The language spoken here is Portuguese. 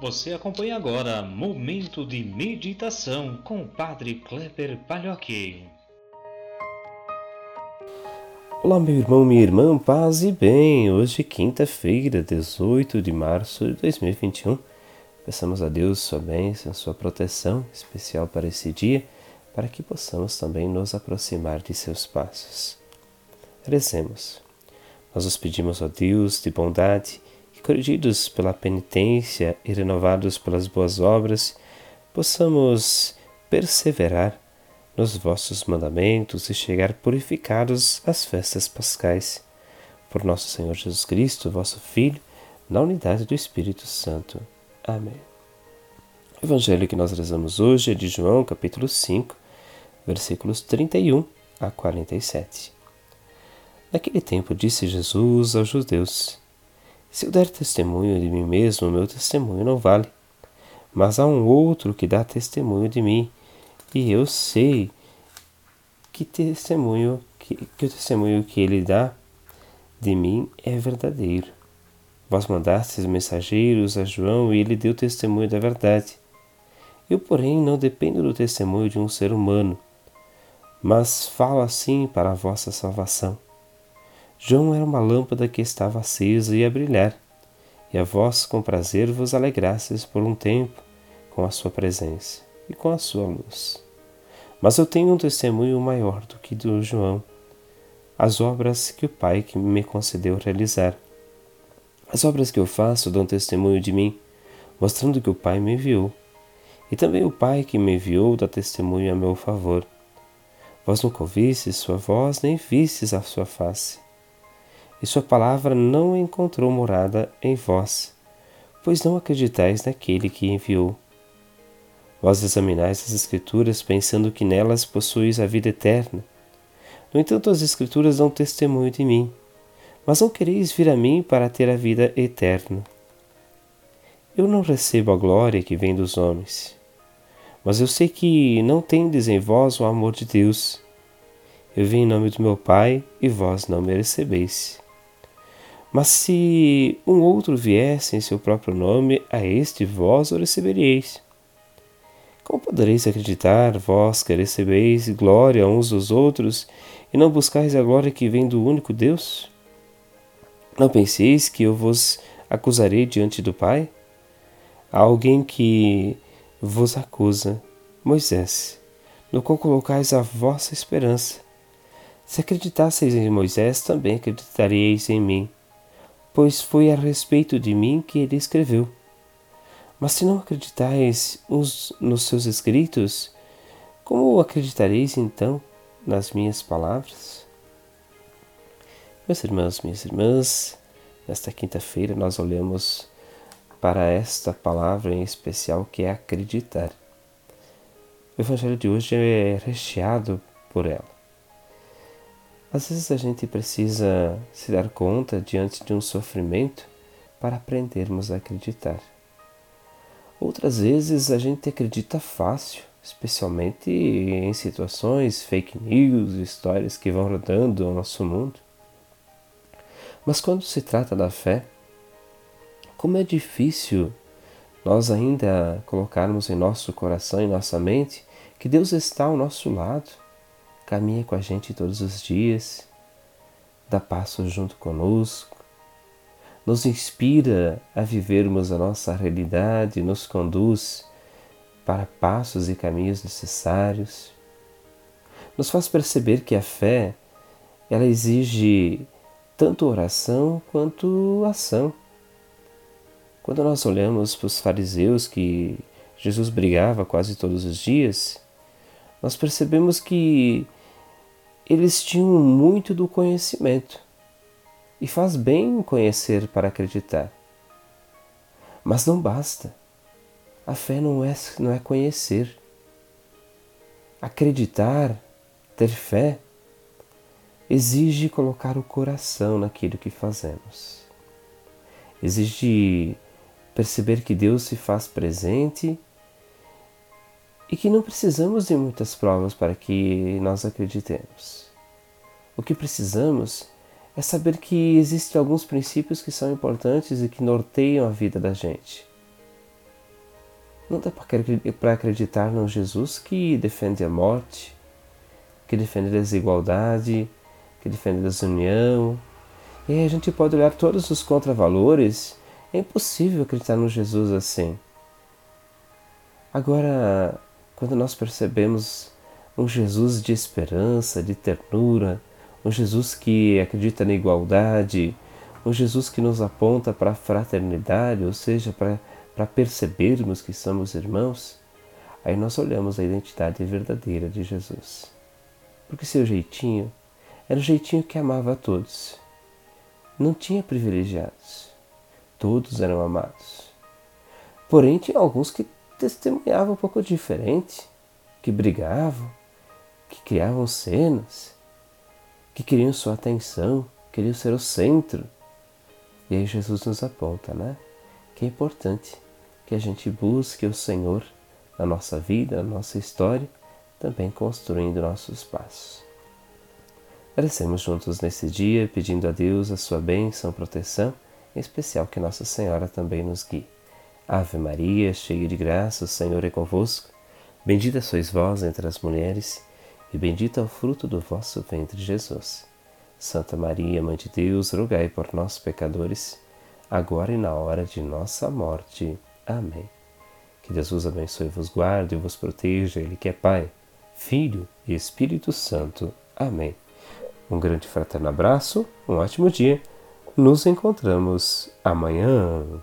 Você acompanha agora Momento de Meditação com o Padre Kleber Palhoque. Olá, meu irmão, minha irmã, paz e bem. Hoje, quinta-feira, 18 de março de 2021. Peçamos a Deus sua bênção, sua proteção especial para esse dia, para que possamos também nos aproximar de seus passos. Rezemos. Nós os pedimos, ó Deus, de bondade corrigidos pela penitência e renovados pelas boas obras, possamos perseverar nos vossos mandamentos e chegar purificados às festas pascais. Por nosso Senhor Jesus Cristo, vosso Filho, na unidade do Espírito Santo. Amém. O evangelho que nós rezamos hoje é de João, capítulo 5, versículos 31 a 47. Naquele tempo disse Jesus aos judeus: se eu der testemunho de mim mesmo, meu testemunho não vale. Mas há um outro que dá testemunho de mim, e eu sei que testemunho que, que o testemunho que ele dá de mim é verdadeiro. Vós mandastes mensageiros a João e ele deu testemunho da verdade. Eu, porém, não dependo do testemunho de um ser humano, mas falo assim para a vossa salvação. João era uma lâmpada que estava acesa e a brilhar, e a vós com prazer vos alegrastes por um tempo com a sua presença e com a sua luz. Mas eu tenho um testemunho maior do que do João, as obras que o Pai que me concedeu realizar. As obras que eu faço dão testemunho de mim, mostrando que o Pai me enviou. E também o Pai que me enviou dá testemunho a meu favor. Vós nunca ouvistes sua voz, nem vistes a sua face e sua palavra não encontrou morada em vós, pois não acreditais naquele que enviou. Vós examinais as Escrituras pensando que nelas possuís a vida eterna. No entanto, as Escrituras dão testemunho de mim, mas não quereis vir a mim para ter a vida eterna. Eu não recebo a glória que vem dos homens, mas eu sei que não tendes em vós o amor de Deus. Eu vim em nome do meu Pai e vós não me recebeis. Mas se um outro viesse em seu próprio nome, a este vós o recebereis. Como podereis acreditar, vós que recebeis glória uns dos outros, e não buscais a glória que vem do único Deus? Não penseis que eu vos acusarei diante do Pai? Há alguém que vos acusa, Moisés, no qual colocais a vossa esperança. Se acreditasseis em Moisés, também acreditaríeis em mim pois foi a respeito de mim que ele escreveu. Mas se não acreditais nos seus escritos, como acreditareis então nas minhas palavras? Meus irmãos, minhas irmãs, nesta quinta-feira nós olhamos para esta palavra em especial que é acreditar. O Evangelho de hoje é recheado por ela. Às vezes a gente precisa se dar conta diante de um sofrimento para aprendermos a acreditar. Outras vezes a gente acredita fácil, especialmente em situações, fake news, histórias que vão rodando ao nosso mundo. Mas quando se trata da fé, como é difícil nós ainda colocarmos em nosso coração e nossa mente que Deus está ao nosso lado caminha com a gente todos os dias, dá passos junto conosco, nos inspira a vivermos a nossa realidade, nos conduz para passos e caminhos necessários, nos faz perceber que a fé ela exige tanto oração quanto ação. Quando nós olhamos para os fariseus que Jesus brigava quase todos os dias, nós percebemos que eles tinham muito do conhecimento. E faz bem conhecer para acreditar. Mas não basta. A fé não é, não é conhecer. Acreditar, ter fé, exige colocar o coração naquilo que fazemos. Exige perceber que Deus se faz presente e que não precisamos de muitas provas para que nós acreditemos. O que precisamos é saber que existem alguns princípios que são importantes e que norteiam a vida da gente. Não dá para acreditar num Jesus que defende a morte, que defende a desigualdade, que defende a desunião. E a gente pode olhar todos os contravalores. É impossível acreditar no Jesus assim. Agora, quando nós percebemos um Jesus de esperança, de ternura, um Jesus que acredita na igualdade, um Jesus que nos aponta para a fraternidade, ou seja, para percebermos que somos irmãos, aí nós olhamos a identidade verdadeira de Jesus. Porque seu jeitinho era o jeitinho que amava a todos. Não tinha privilegiados. Todos eram amados. Porém, tinha alguns que testemunhavam um pouco diferente, que brigavam, que criavam cenas, que queriam sua atenção, queriam ser o centro. E aí Jesus nos aponta, né? Que é importante que a gente busque o Senhor na nossa vida, na nossa história, também construindo nossos passos. Agradecemos juntos nesse dia, pedindo a Deus a sua bênção, proteção, em especial que Nossa Senhora também nos guie. Ave Maria, cheia de graça, o Senhor é convosco. Bendita sois vós entre as mulheres, e bendito é o fruto do vosso ventre, Jesus. Santa Maria, Mãe de Deus, rogai por nós, pecadores, agora e na hora de nossa morte. Amém. Que Deus vos abençoe vos guarde e vos proteja, Ele que é Pai, Filho e Espírito Santo. Amém. Um grande fraterno abraço, um ótimo dia. Nos encontramos amanhã.